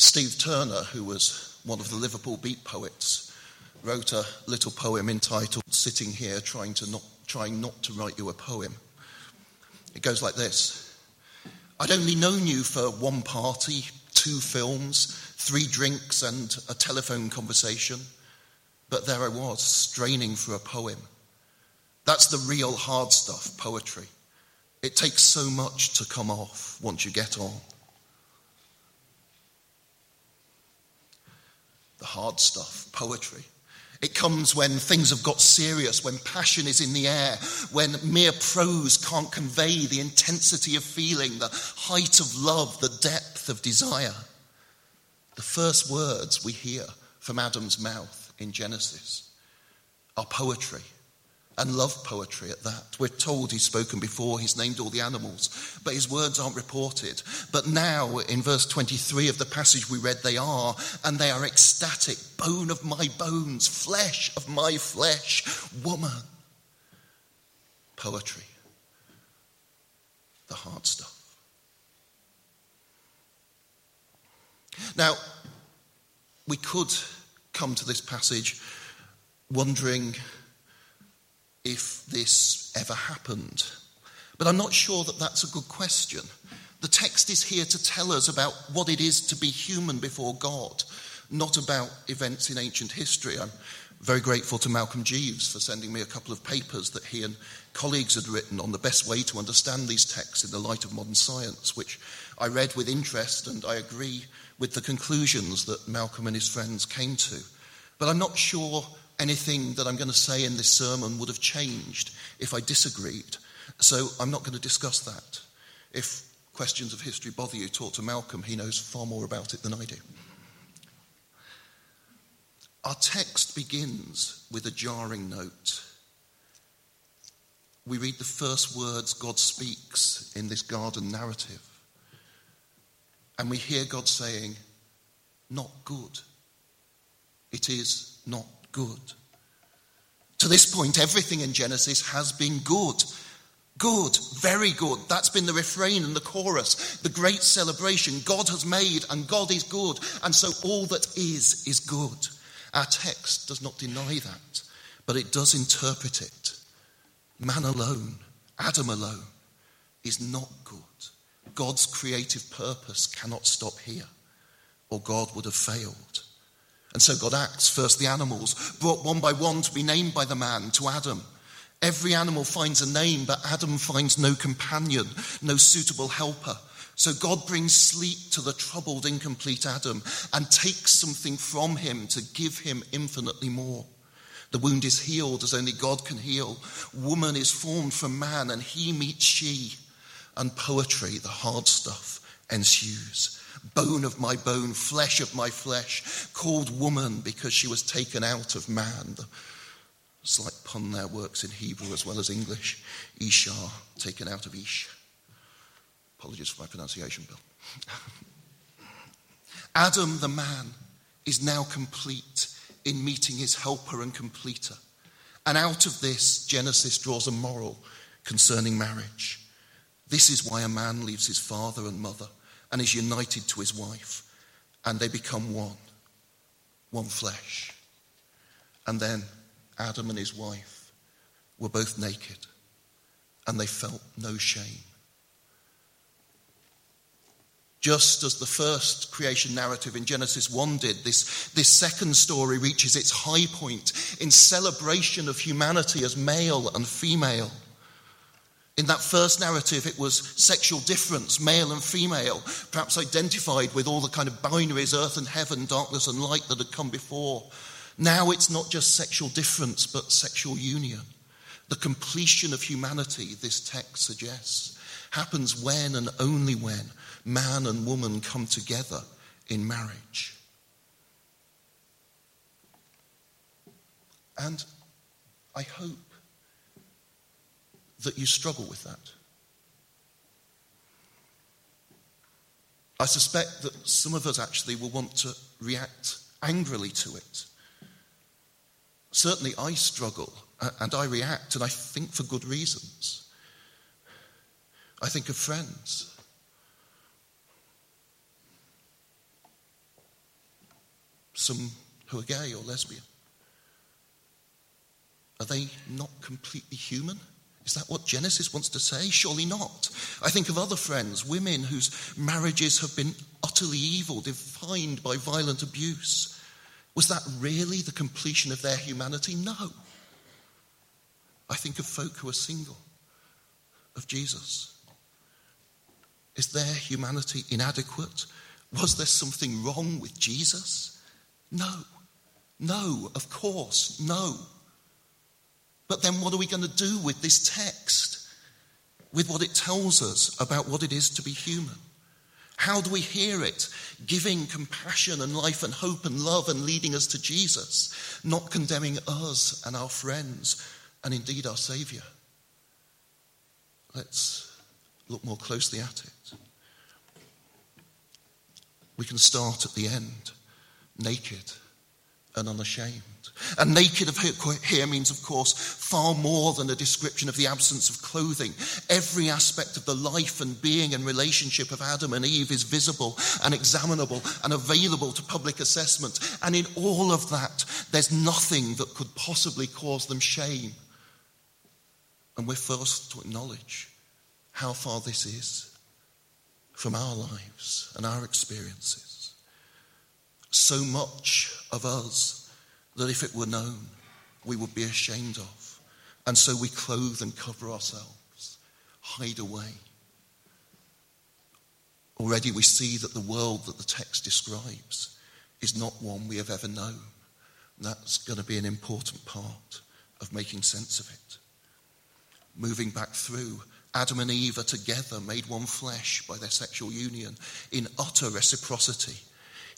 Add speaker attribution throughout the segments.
Speaker 1: Steve Turner, who was one of the Liverpool beat poets, wrote a little poem entitled Sitting Here Trying, to not, trying Not to Write You a Poem. It goes like this I'd only known you for one party, two films, three drinks, and a telephone conversation, but there I was, straining for a poem. That's the real hard stuff, poetry. It takes so much to come off once you get on. The hard stuff, poetry. It comes when things have got serious, when passion is in the air, when mere prose can't convey the intensity of feeling, the height of love, the depth of desire. The first words we hear from Adam's mouth in Genesis are poetry and love poetry at that. We're told he's spoken before, he's named all the animals, but his words aren't reported. But now, in verse 23 of the passage we read, they are, and they are ecstatic bone of my bones, flesh of my flesh, woman. Poetry, the hard stuff. Now, we could come to this passage wondering if this ever happened. But I'm not sure that that's a good question. The text is here to tell us about what it is to be human before God, not about events in ancient history. I'm very grateful to Malcolm Jeeves for sending me a couple of papers that he and colleagues had written on the best way to understand these texts in the light of modern science, which I read with interest and I agree with the conclusions that Malcolm and his friends came to. But I'm not sure anything that I'm going to say in this sermon would have changed if I disagreed. So I'm not going to discuss that. If questions of history bother you, talk to Malcolm. He knows far more about it than I do. Our text begins with a jarring note. We read the first words God speaks in this garden narrative. And we hear God saying, Not good. It is not good. To this point, everything in Genesis has been good. Good, very good. That's been the refrain and the chorus, the great celebration. God has made and God is good, and so all that is is good. Our text does not deny that, but it does interpret it. Man alone, Adam alone, is not good. God's creative purpose cannot stop here, or God would have failed. And so God acts. First, the animals, brought one by one to be named by the man, to Adam. Every animal finds a name, but Adam finds no companion, no suitable helper. So God brings sleep to the troubled, incomplete Adam and takes something from him to give him infinitely more. The wound is healed as only God can heal. Woman is formed from man, and he meets she. And poetry, the hard stuff, ensues bone of my bone, flesh of my flesh, called woman because she was taken out of man. The slight pun there works in Hebrew as well as English. Isha, taken out of Ish. Apologies for my pronunciation, Bill. Adam, the man, is now complete in meeting his helper and completer. And out of this, Genesis draws a moral concerning marriage. This is why a man leaves his father and mother and is united to his wife, and they become one, one flesh. And then Adam and his wife were both naked, and they felt no shame. Just as the first creation narrative in Genesis 1 did, this, this second story reaches its high point in celebration of humanity as male and female. In that first narrative, it was sexual difference, male and female, perhaps identified with all the kind of binaries, earth and heaven, darkness and light that had come before. Now it's not just sexual difference, but sexual union. The completion of humanity, this text suggests, happens when and only when man and woman come together in marriage. And I hope that you struggle with that. I suspect that some of us actually will want to react angrily to it. Certainly, I struggle and I react, and I think for good reasons. I think of friends. some who are gay or lesbian? Are they not completely human? Is that what Genesis wants to say? Surely not. I think of other friends, women whose marriages have been utterly evil, defined by violent abuse. Was that really the completion of their humanity? No. I think of folk who are single, of Jesus. Is their humanity inadequate? Was there something wrong with Jesus? No. No, of course, no. But then what are we going to do with this text? With what it tells us about what it is to be human? How do we hear it? Giving compassion and life and hope and love and leading us to Jesus, not condemning us and our friends and indeed our Saviour. Let's look more closely at it. We can start at the end, naked and unashamed. And naked of here means, of course, far more than a description of the absence of clothing. Every aspect of the life and being and relationship of Adam and Eve is visible and examinable and available to public assessment. And in all of that, there's nothing that could possibly cause them shame. And we're forced to acknowledge how far this is from our lives and our experiences. So much of us that if it were known, we would be ashamed of. And so we clothe and cover ourselves, hide away. Already we see that the world that the text describes is not one we have ever known. And That's going to be an important part of making sense of it. Moving back through, Adam and Eve are together, made one flesh by their sexual union in utter reciprocity.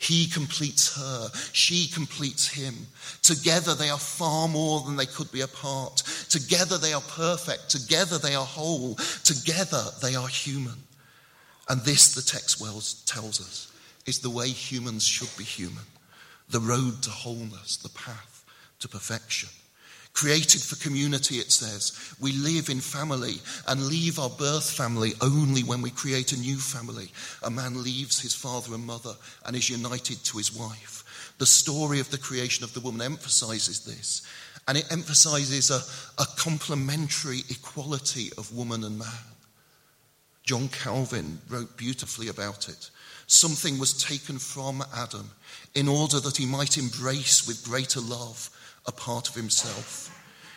Speaker 1: He completes her. She completes him. Together they are far more than they could be apart. Together they are perfect. Together they are whole. Together they are human. And this, the text well tells us, is the way humans should be human. The road to wholeness, the path to perfection. Created for community, it says. We live in family and leave our birth family only when we create a new family. A man leaves his father and mother and is united to his wife. The story of the creation of the woman emphasizes this. And it emphasizes a, a complementary equality of woman and man. John Calvin wrote beautifully about it. Something was taken from Adam in order that he might embrace with greater love a part of himself.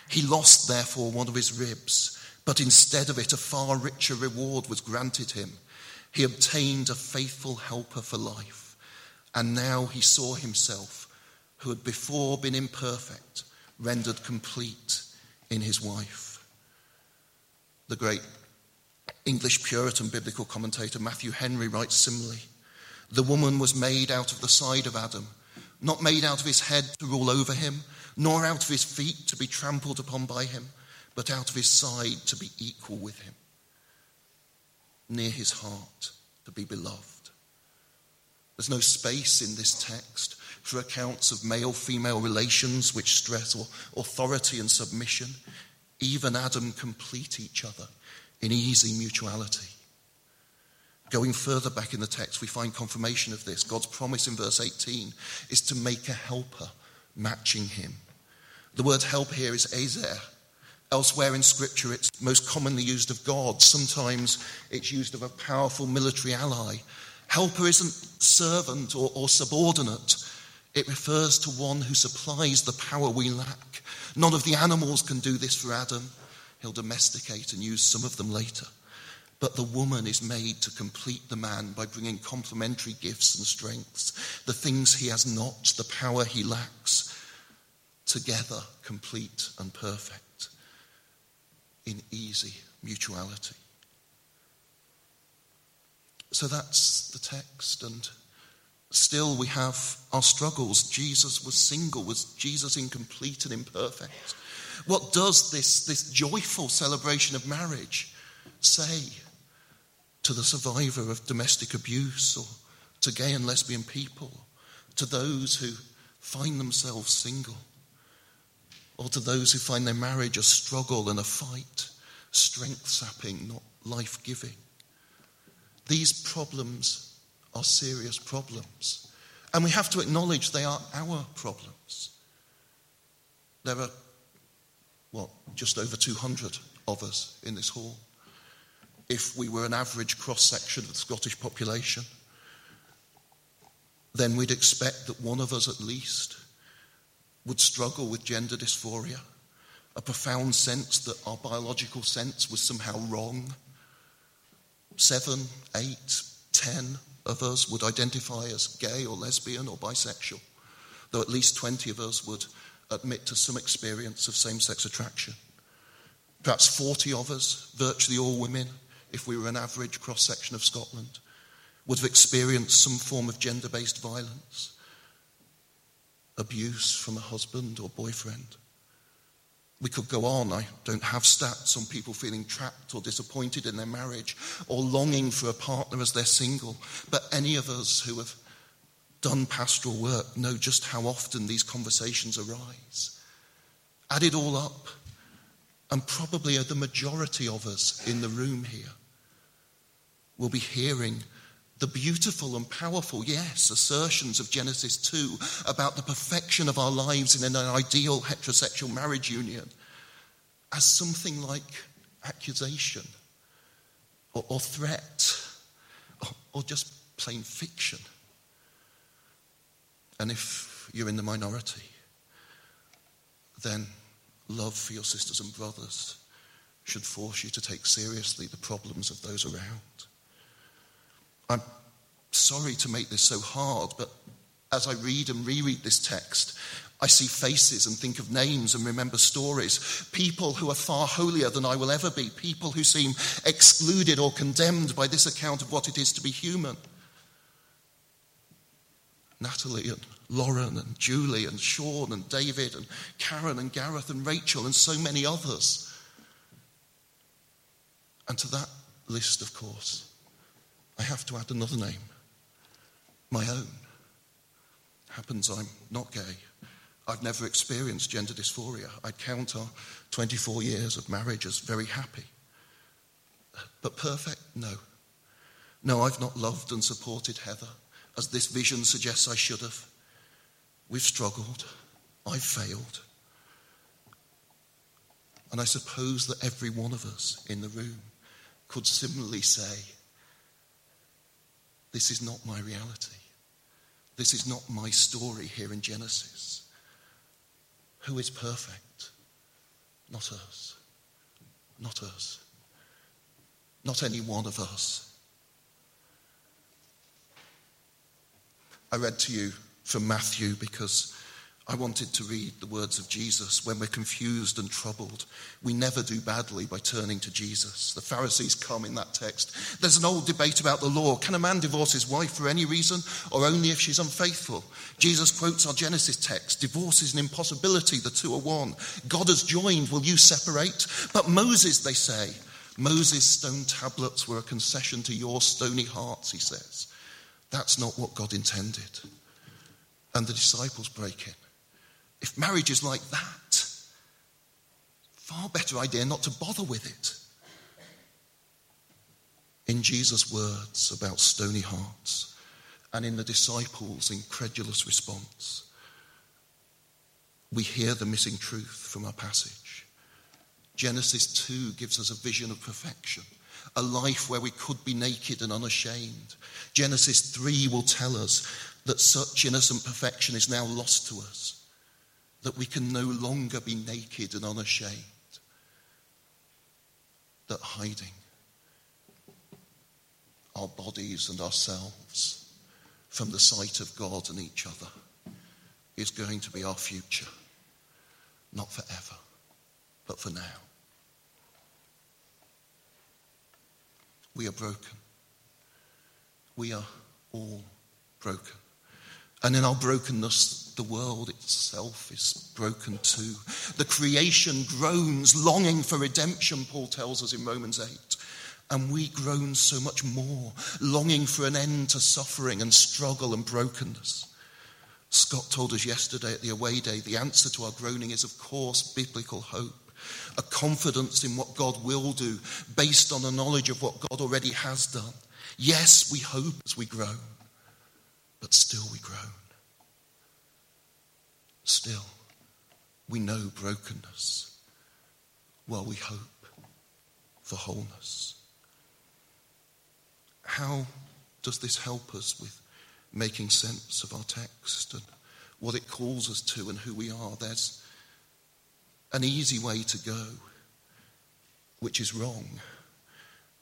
Speaker 1: He lost, therefore, one of his ribs, but instead of it, a far richer reward was granted him. He obtained a faithful helper for life, and now he saw himself, who had before been imperfect, rendered complete in his wife. The great English Puritan biblical commentator Matthew Henry writes similarly The woman was made out of the side of Adam, not made out of his head to rule over him nor out of his feet to be trampled upon by him, but out of his side to be equal with him, near his heart to be beloved. There's no space in this text for accounts of male female relations which stress authority and submission. Even Adam complete each other in easy mutuality. Going further back in the text, we find confirmation of this. God's promise in verse 18 is to make a helper matching him. The word help here is ezer. Elsewhere in Scripture, it's most commonly used of God. Sometimes it's used of a powerful military ally. Helper isn't servant or, or subordinate, it refers to one who supplies the power we lack. None of the animals can do this for Adam. He'll domesticate and use some of them later. But the woman is made to complete the man by bringing complementary gifts and strengths, the things he has not, the power he lacks together, complete and perfect, in easy mutuality. So that's the text, and still we have our struggles. Jesus was single, was Jesus incomplete and imperfect? What does this, this joyful celebration of marriage say to the survivor of domestic abuse or to gay and lesbian people, to those who find themselves single? Or to those who find their marriage a struggle and a fight, strength sapping, not life giving. These problems are serious problems. And we have to acknowledge they are our problems. There are, what, just over 200 of us in this hall. If we were an average cross section of the Scottish population, then we'd expect that one of us at least would struggle with gender dysphoria, a profound sense that our biological sense was somehow wrong. Seven, eight, ten of us would identify as gay or lesbian or bisexual, though at least 20 of us would admit to some experience of same sex attraction. Perhaps 40 of us, virtually all women, if we were an average cross section of Scotland, would have experienced some form of gender based violence, abuse from a husband or boyfriend. We could go on. I don't have stats on people feeling trapped or disappointed in their marriage or longing for a partner as they're single. But any of us who have done pastoral work know just how often these conversations arise. Add it all up, and probably the majority of us in the room here will be hearing the beautiful and powerful, yes, assertions of Genesis 2 about the perfection of our lives in an ideal heterosexual marriage union as something like accusation or, or threat or, or just plain fiction. And if you're in the minority, then love for your sisters and brothers should force you to take seriously the problems of those around. I'm sorry to make this so hard, but as I read and reread this text, I see faces and think of names and remember stories. People who are far holier than I will ever be. People who seem excluded or condemned by this account of what it is to be human. Natalie and Lauren and Julie and Sean and David and Karen and Gareth and Rachel and so many others. And to that list, of course, I have to add another name my own. Happens I'm not gay. I've never experienced gender dysphoria. I count our 24 years of marriage as very happy. But perfect? No. No, I've not loved and supported Heather as this vision suggests I should have. We've struggled. I've failed. And I suppose that every one of us in the room could similarly say, this is not my reality. This is not my story here in Genesis. Who is perfect? Not us. Not us. Not any one of us. I read to you from Matthew because I wanted to read the words of Jesus. When we're confused and troubled, we never do badly by turning to Jesus. The Pharisees come in that text. There's an old debate about the law. Can a man divorce his wife for any reason or only if she's unfaithful? Jesus quotes our Genesis text Divorce is an impossibility, the two are one. God has joined, will you separate? But Moses, they say, Moses' stone tablets were a concession to your stony hearts, he says. That's not what God intended. And the disciples break in. If marriage is like that, far better idea not to bother with it. In Jesus' words about stony hearts and in the disciples' incredulous response, we hear the missing truth from our passage. Genesis 2 gives us a vision of perfection, a life where we could be naked and unashamed. Genesis 3 will tell us that such innocent perfection is now lost to us that we can no longer be naked and unashamed, that hiding our bodies and ourselves from the sight of God and each other is going to be our future, not forever, but for now. We are broken. We are all broken. And in our brokenness, the world itself is broken too. The creation groans, longing for redemption, Paul tells us in Romans 8. And we groan so much more, longing for an end to suffering and struggle and brokenness. Scott told us yesterday at the away day the answer to our groaning is, of course, biblical hope, a confidence in what God will do based on a knowledge of what God already has done. Yes, we hope as we grow, but still we groan. Still, we know brokenness while we hope for wholeness. How does this help us with making sense of our text and what it calls us to and who we are? There's an easy way to go, which is wrong,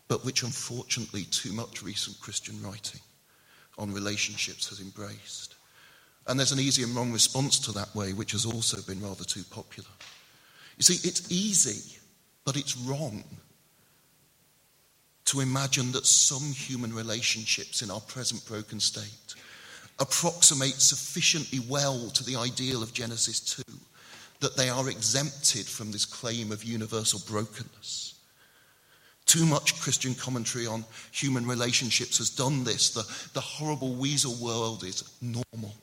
Speaker 1: but which unfortunately too much recent Christian writing on relationships has embraced. And there's an easy and wrong response to that way, which has also been rather too popular. You see, it's easy, but it's wrong to imagine that some human relationships in our present broken state approximate sufficiently well to the ideal of Genesis 2 that they are exempted from this claim of universal brokenness. Too much Christian commentary on human relationships has done this. The, the horrible weasel world is normal.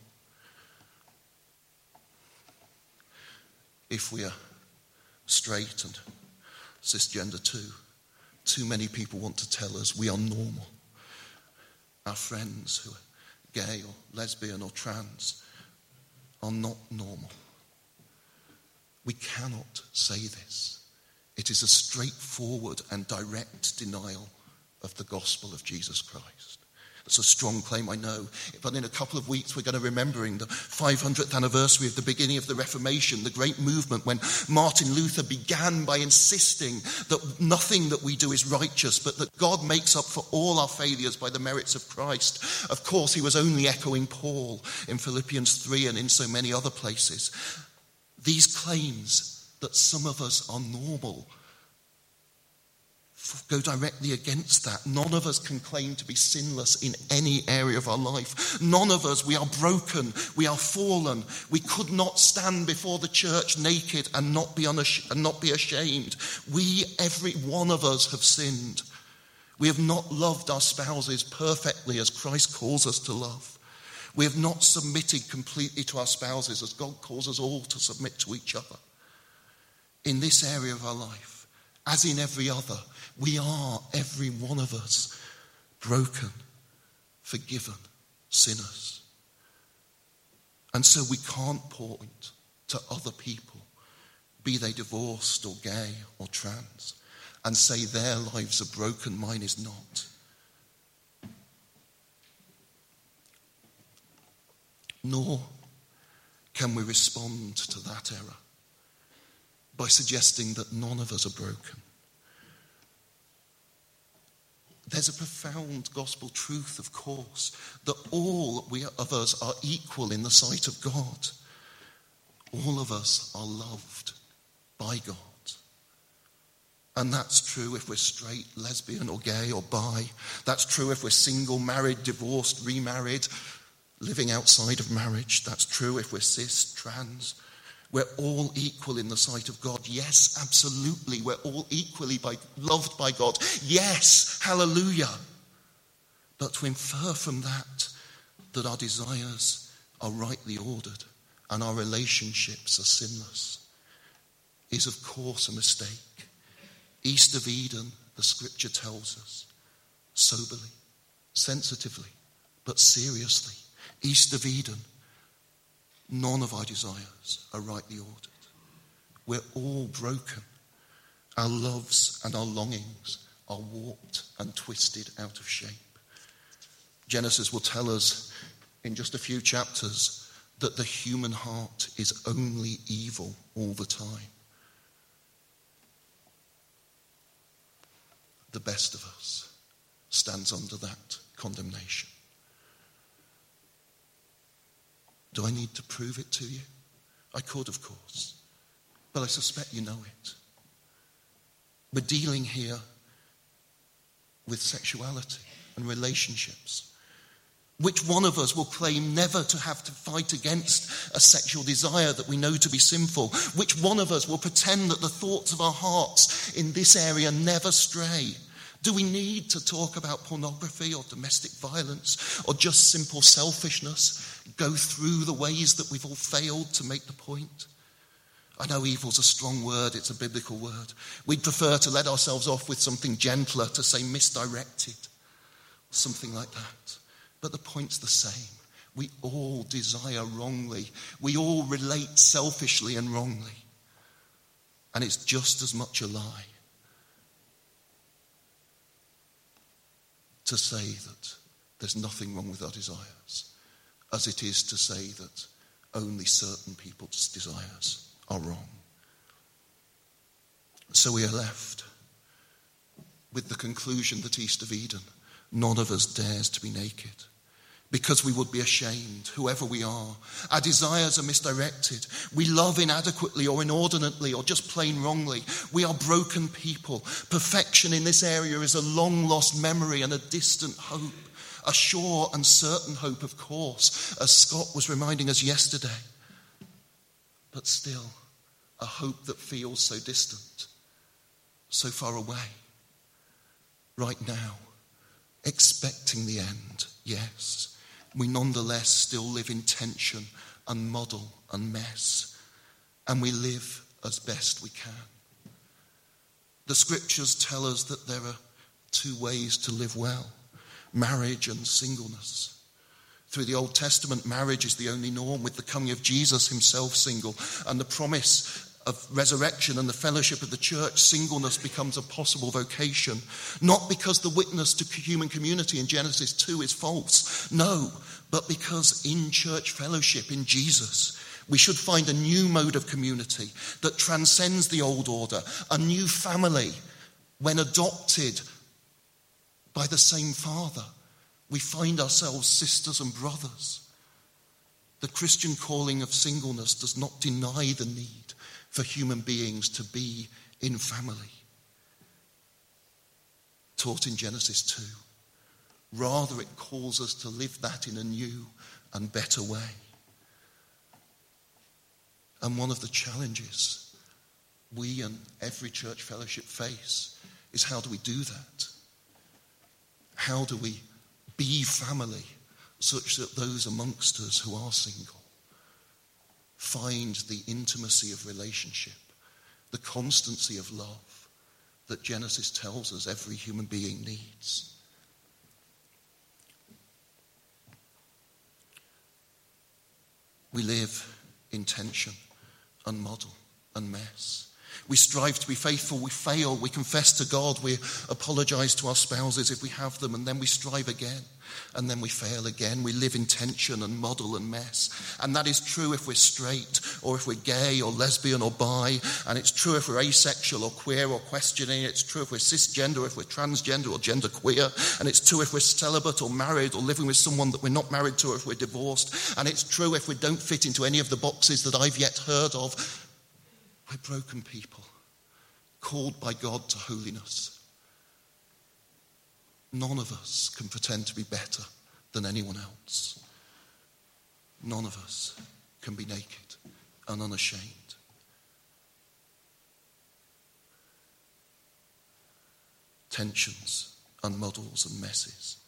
Speaker 1: If we are straight and cisgender too, too many people want to tell us we are normal. Our friends who are gay or lesbian or trans are not normal. We cannot say this. It is a straightforward and direct denial of the gospel of Jesus Christ. It's a strong claim, I know. But in a couple of weeks, we're going to be remembering the 500th anniversary of the beginning of the Reformation, the great movement when Martin Luther began by insisting that nothing that we do is righteous, but that God makes up for all our failures by the merits of Christ. Of course, he was only echoing Paul in Philippians 3 and in so many other places. These claims that some of us are normal go directly against that. None of us can claim to be sinless in any area of our life. None of us, we are broken, we are fallen. We could not stand before the church naked and not be, unash- and not be ashamed. We, every one of us, have sinned. We have not loved our spouses perfectly as Christ calls us to love. We have not submitted completely to our spouses as God calls us all to submit to each other. In this area of our life, as in every other, we are, every one of us, broken, forgiven sinners. And so we can't point to other people, be they divorced or gay or trans, and say their lives are broken, mine is not. Nor can we respond to that error by suggesting that none of us are broken. There's a profound gospel truth, of course, that all we of us are equal in the sight of God. All of us are loved by God. And that's true if we're straight, lesbian, or gay, or bi. That's true if we're single, married, divorced, remarried, living outside of marriage. That's true if we're cis, trans, we're all equal in the sight of God. Yes, absolutely. We're all equally by, loved by God. Yes, hallelujah. But to infer from that that our desires are rightly ordered and our relationships are sinless is, of course, a mistake. East of Eden, the scripture tells us, soberly, sensitively, but seriously. East of Eden, None of our desires are rightly ordered. We're all broken. Our loves and our longings are warped and twisted out of shape. Genesis will tell us in just a few chapters that the human heart is only evil all the time. The best of us stands under that condemnation. Do I need to prove it to you? I could, of course, but I suspect you know it. We're dealing here with sexuality and relationships. Which one of us will claim never to have to fight against a sexual desire that we know to be sinful? Which one of us will pretend that the thoughts of our hearts in this area never stray? Do we need to talk about pornography or domestic violence or just simple selfishness? Go through the ways that we've all failed to make the point? I know evil's a strong word, it's a biblical word. We'd prefer to let ourselves off with something gentler, to say misdirected, something like that. But the point's the same. We all desire wrongly. We all relate selfishly and wrongly. And it's just as much a lie to say that there's nothing wrong with our desires as it is to say that only certain people's desires are wrong. So we are left with the conclusion that east of Eden, none of us dares to be naked because we would be ashamed, whoever we are. Our desires are misdirected. We love inadequately or inordinately or just plain wrongly. We are broken people. Perfection in this area is a long lost memory and a distant hope. A sure and certain hope, of course, as Scott was reminding us yesterday. But still, a hope that feels so distant, so far away, right now, expecting the end, yes we nonetheless still live in tension and muddle and mess, and we live as best we can. The scriptures tell us that there are two ways to live well marriage and singleness. Through the Old Testament, marriage is the only norm, with the coming of Jesus himself single, and the promise of resurrection and the fellowship of the church, singleness becomes a possible vocation. Not because the witness to human community in Genesis 2 is false, no, but because in church fellowship in Jesus, we should find a new mode of community that transcends the old order, a new family when adopted by the same Father. We find ourselves sisters and brothers. The Christian calling of singleness does not deny the need for human beings to be in family. Taught in Genesis 2. Rather, it calls us to live that in a new and better way. And one of the challenges we and every church fellowship face is how do we do that? How do we be family such that those amongst us who are single find the intimacy of relationship, the constancy of love that Genesis tells us every human being needs. We live in tension and muddle and mess. We strive to be faithful, we fail, we confess to God, we apologize to our spouses if we have them, and then we strive again and then we fail again. We live in tension and muddle and mess. And that is true if we're straight or if we're gay or lesbian or bi. And it's true if we're asexual or queer or questioning. It's true if we're cisgender, if we're transgender or genderqueer. And it's true if we're celibate or married or living with someone that we're not married to or if we're divorced. And it's true if we don't fit into any of the boxes that I've yet heard of. We're broken people called by God to holiness. None of us can pretend to be better than anyone else. None of us can be naked and unashamed. Tensions and muddles and messes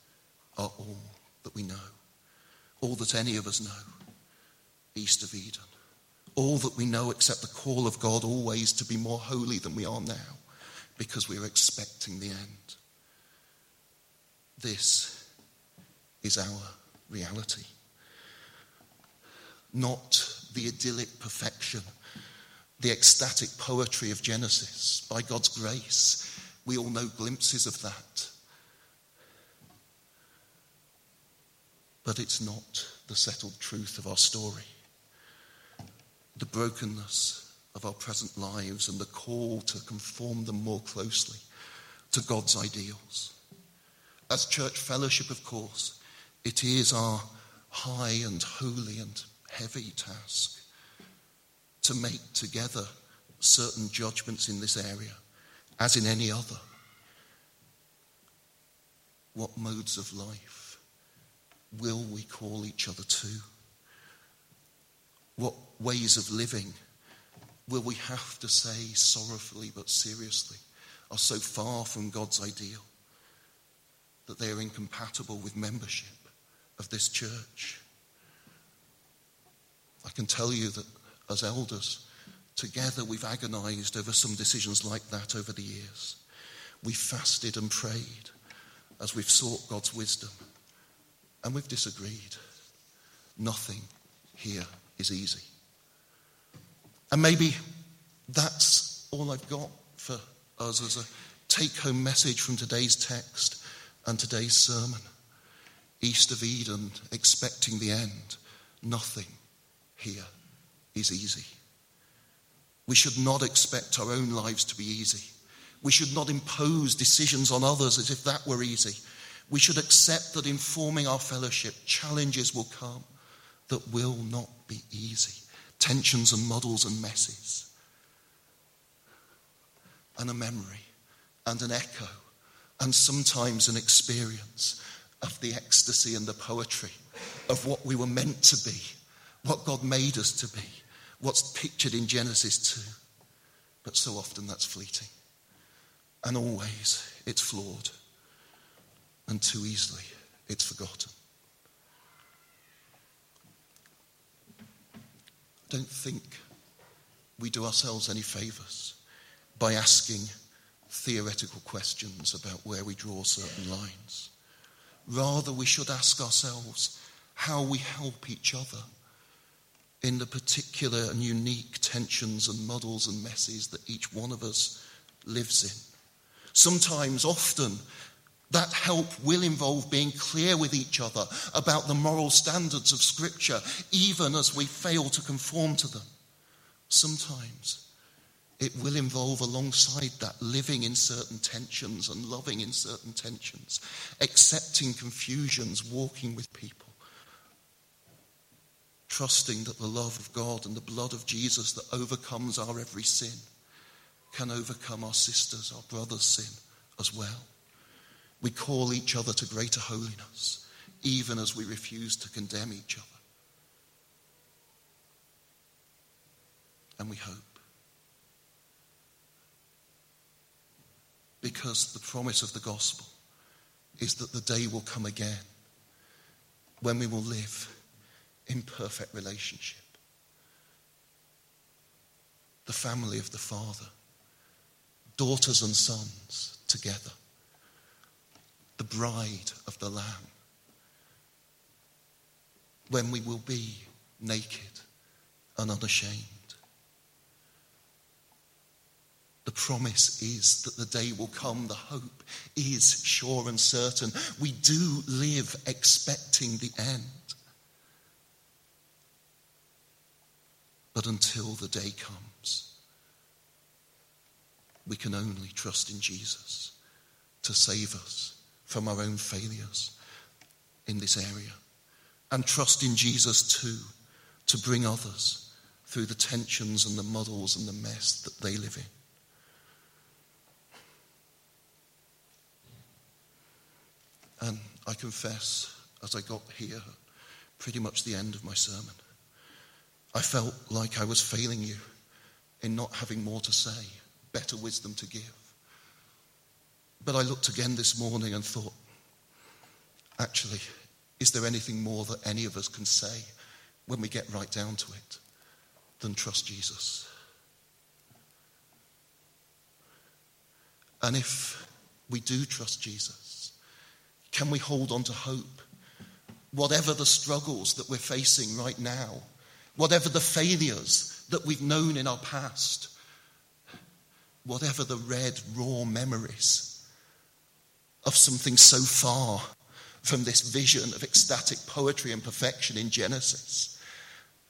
Speaker 1: are all that we know, all that any of us know east of Eden. All that we know except the call of God always to be more holy than we are now because we are expecting the end. This is our reality. Not the idyllic perfection, the ecstatic poetry of Genesis. By God's grace, we all know glimpses of that. But it's not the settled truth of our story. The brokenness of our present lives and the call to conform them more closely to God's ideals. As church fellowship, of course, it is our high and holy and heavy task to make together certain judgments in this area, as in any other. What modes of life will we call each other to? What ways of living will we have to say sorrowfully but seriously are so far from God's ideal? That they are incompatible with membership of this church. I can tell you that as elders, together we've agonized over some decisions like that over the years. We've fasted and prayed as we've sought God's wisdom, and we've disagreed. Nothing here is easy. And maybe that's all I've got for us as a take home message from today's text and today's sermon. East of Eden, expecting the end. Nothing here is easy. We should not expect our own lives to be easy. We should not impose decisions on others as if that were easy. We should accept that in forming our fellowship, challenges will come that will not be easy. Tensions and muddles and messes. And a memory and an echo and sometimes an experience of the ecstasy and the poetry of what we were meant to be, what God made us to be, what's pictured in Genesis 2. But so often that's fleeting. And always it's flawed. And too easily it's forgotten. I don't think we do ourselves any favours by asking theoretical questions about where we draw certain lines. Rather, we should ask ourselves how we help each other in the particular and unique tensions and muddles and messes that each one of us lives in. Sometimes, often, that help will involve being clear with each other about the moral standards of Scripture, even as we fail to conform to them. Sometimes it will involve, alongside that, living in certain tensions and loving in certain tensions, accepting confusions, walking with people, trusting that the love of God and the blood of Jesus that overcomes our every sin can overcome our sisters, our brothers' sin as well. We call each other to greater holiness, even as we refuse to condemn each other. And we hope. Because the promise of the gospel is that the day will come again when we will live in perfect relationship. The family of the Father, daughters and sons together the bride of the Lamb. When we will be naked and unashamed. The promise is that the day will come. The hope is sure and certain. We do live expecting the end. But until the day comes, we can only trust in Jesus to save us from our own failures in this area. And trust in Jesus too to bring others through the tensions and the muddles and the mess that they live in. And I confess, as I got here, pretty much the end of my sermon, I felt like I was failing you in not having more to say, better wisdom to give. But I looked again this morning and thought, actually, is there anything more that any of us can say when we get right down to it than trust Jesus? And if we do trust Jesus, can we hold on to hope? Whatever the struggles that we're facing right now, whatever the failures that we've known in our past, whatever the red, raw memories of something so far from this vision of ecstatic poetry and perfection in Genesis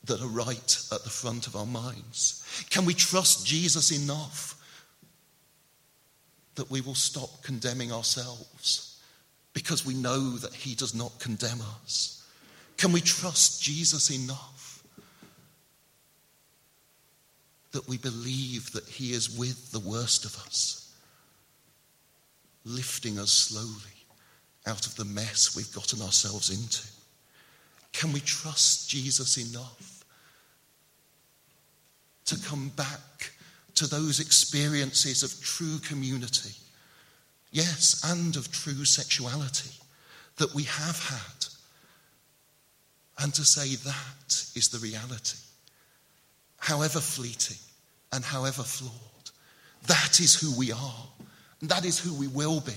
Speaker 1: that are right at the front of our minds? Can we trust Jesus enough that we will stop condemning ourselves because we know that He does not condemn us? Can we trust Jesus enough that we believe that He is with the worst of us? lifting us slowly out of the mess we've gotten ourselves into? Can we trust Jesus enough to come back to those experiences of true community? Yes, and of true sexuality that we have had. And to say that is the reality. However fleeting and however flawed, that is who we are. And that is who we will be.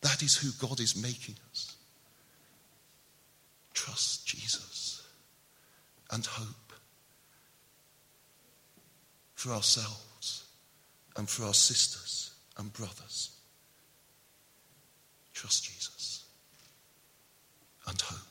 Speaker 1: That is who God is making us. trust Jesus and hope for ourselves and for our sisters and brothers. Trust Jesus and hope.